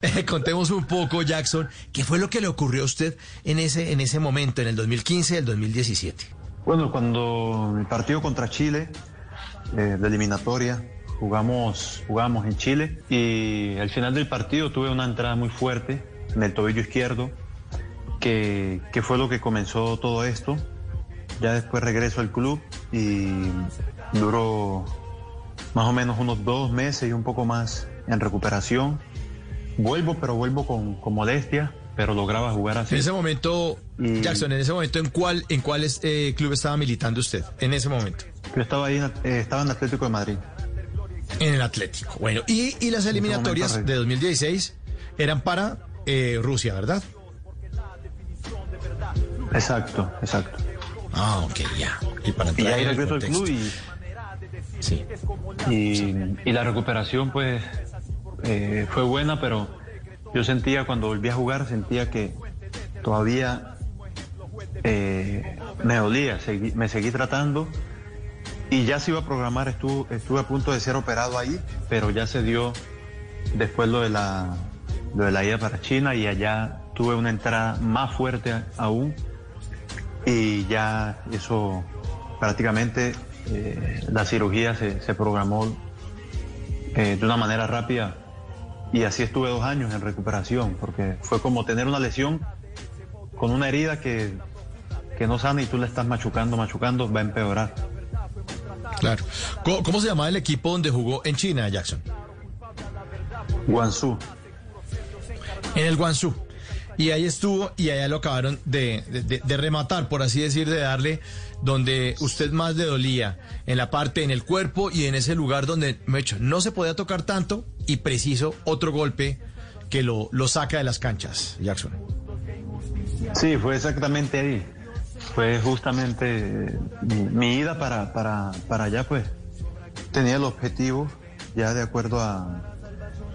Contemos un poco, Jackson, ¿qué fue lo que le ocurrió a usted en ese, en ese momento, en el 2015 y el 2017? Bueno, cuando el partido contra Chile, eh, de eliminatoria, jugamos, jugamos en Chile y al final del partido tuve una entrada muy fuerte en el tobillo izquierdo, que, que fue lo que comenzó todo esto. Ya después regreso al club y duró más o menos unos dos meses y un poco más en recuperación. Vuelvo, pero vuelvo con, con modestia, pero lograba jugar así. En ese momento, Y- Jackson, en ese momento, ¿en cuál, en cuáles eh, club estaba militando usted? En ese momento. Yo estaba ahí, eh, estaba en Atlético de Madrid. En el Atlético. Bueno, y, y las eliminatorias momento, de 2016 eran para eh, Rusia, ¿verdad? Exacto, exacto. Ah, ok, ya. Y para Y entrar ahí en el regreso al contexto. club y Sí. y, y la recuperación pues eh, fue buena, pero yo sentía cuando volví a jugar, sentía que todavía eh, me dolía, me seguí tratando y ya se iba a programar, estuve, estuve a punto de ser operado ahí, pero ya se dio después lo de la, lo de la ida para China y allá tuve una entrada más fuerte aún y ya eso prácticamente eh, la cirugía se, se programó de una manera rápida y así estuve dos años en recuperación porque fue como tener una lesión con una herida que, que no sana y tú le estás machucando, machucando, va a empeorar. Claro. ¿Cómo, cómo se llamaba el equipo donde jugó en China, Jackson? Guangzhou. En el Guangzhou. Y ahí estuvo y allá lo acabaron de, de- rematar, por así decir, de darle donde usted más le dolía, en la parte, en el cuerpo y en ese lugar donde, hecho, no se podía tocar tanto y preciso otro golpe que lo, lo saca de las canchas, Jackson. Sí, fue exactamente ahí. Fue justamente eh, mi, mi ida para, para, para allá, pues tenía el objetivo, ya de acuerdo a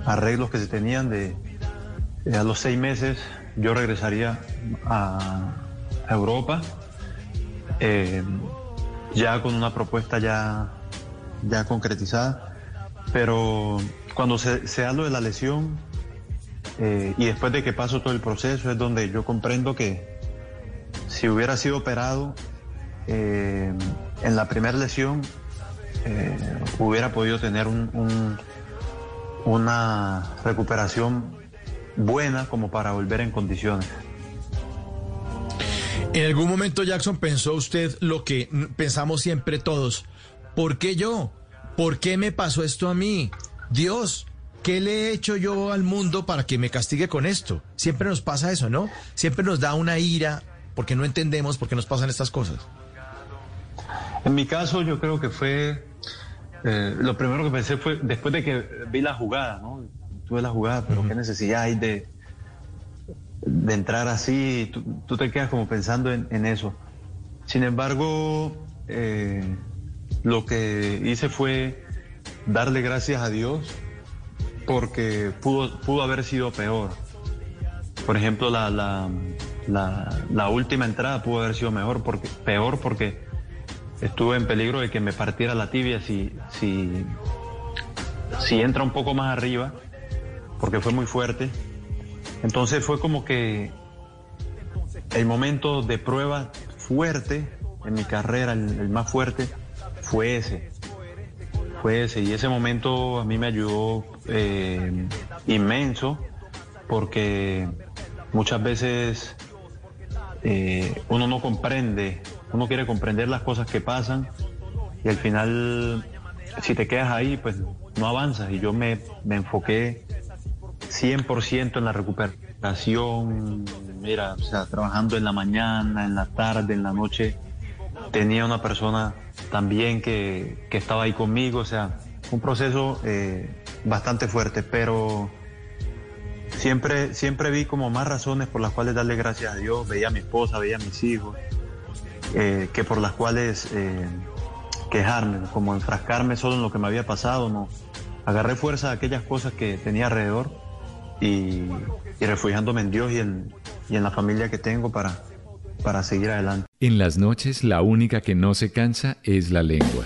arreglos que se tenían, de eh, a los seis meses yo regresaría a, Europa, eh, ya con una propuesta ya, ya concretizada, pero cuando se, se de la lesión, eh, y después de que paso todo el proceso es donde yo comprendo que si hubiera sido operado eh, en la primera lesión, hubiera podido tener un- un- una recuperación buena como para volver en condiciones. En algún momento, Jackson, pensó usted lo que pensamos siempre todos. ¿Por qué yo? ¿Por qué me pasó esto a mí? Dios, ¿qué le he hecho yo al mundo para que me castigue con esto? Siempre nos pasa eso, ¿no? Siempre nos da una ira porque no entendemos por qué nos pasan estas cosas. En mi caso yo creo que fue, eh, lo primero que pensé fue, después de que vi la jugada, ¿no? Tuve la jugada, pero qué necesidad hay de, de entrar así, tú, tú te quedas como pensando en, en eso. Sin embargo, eh, lo que hice fue darle gracias a Dios porque pudo, pudo haber sido peor. Por ejemplo, la, la, la, la última entrada pudo haber sido mejor porque, peor porque estuve en peligro de que me partiera la tibia si, si, si entra un poco más arriba, porque fue muy fuerte. Entonces fue como que el momento de prueba fuerte en mi carrera, el, más fuerte, fue ese. Fue ese. Y ese momento a mí me ayudó eh, inmenso, porque muchas veces eh, uno no comprende, uno quiere comprender las cosas que pasan y al final si te quedas ahí pues no avanzas y yo me, me enfoqué 100% en la recuperación, mira, o sea, trabajando en la mañana, en la tarde, en la noche, tenía una persona también que, que estaba ahí conmigo, o sea, un proceso eh, bastante fuerte, pero siempre, siempre vi como más razones por las cuales darle gracias a Dios. Veía a mi esposa, veía a mis hijos, eh, que por las cuales eh, quejarme, como enfrascarme solo en lo que me había pasado. No, agarré fuerza de aquellas cosas que tenía alrededor y, refugiándome en Dios y en, y en la familia que tengo para, para seguir adelante. En las noches la única que no se cansa es la lengua.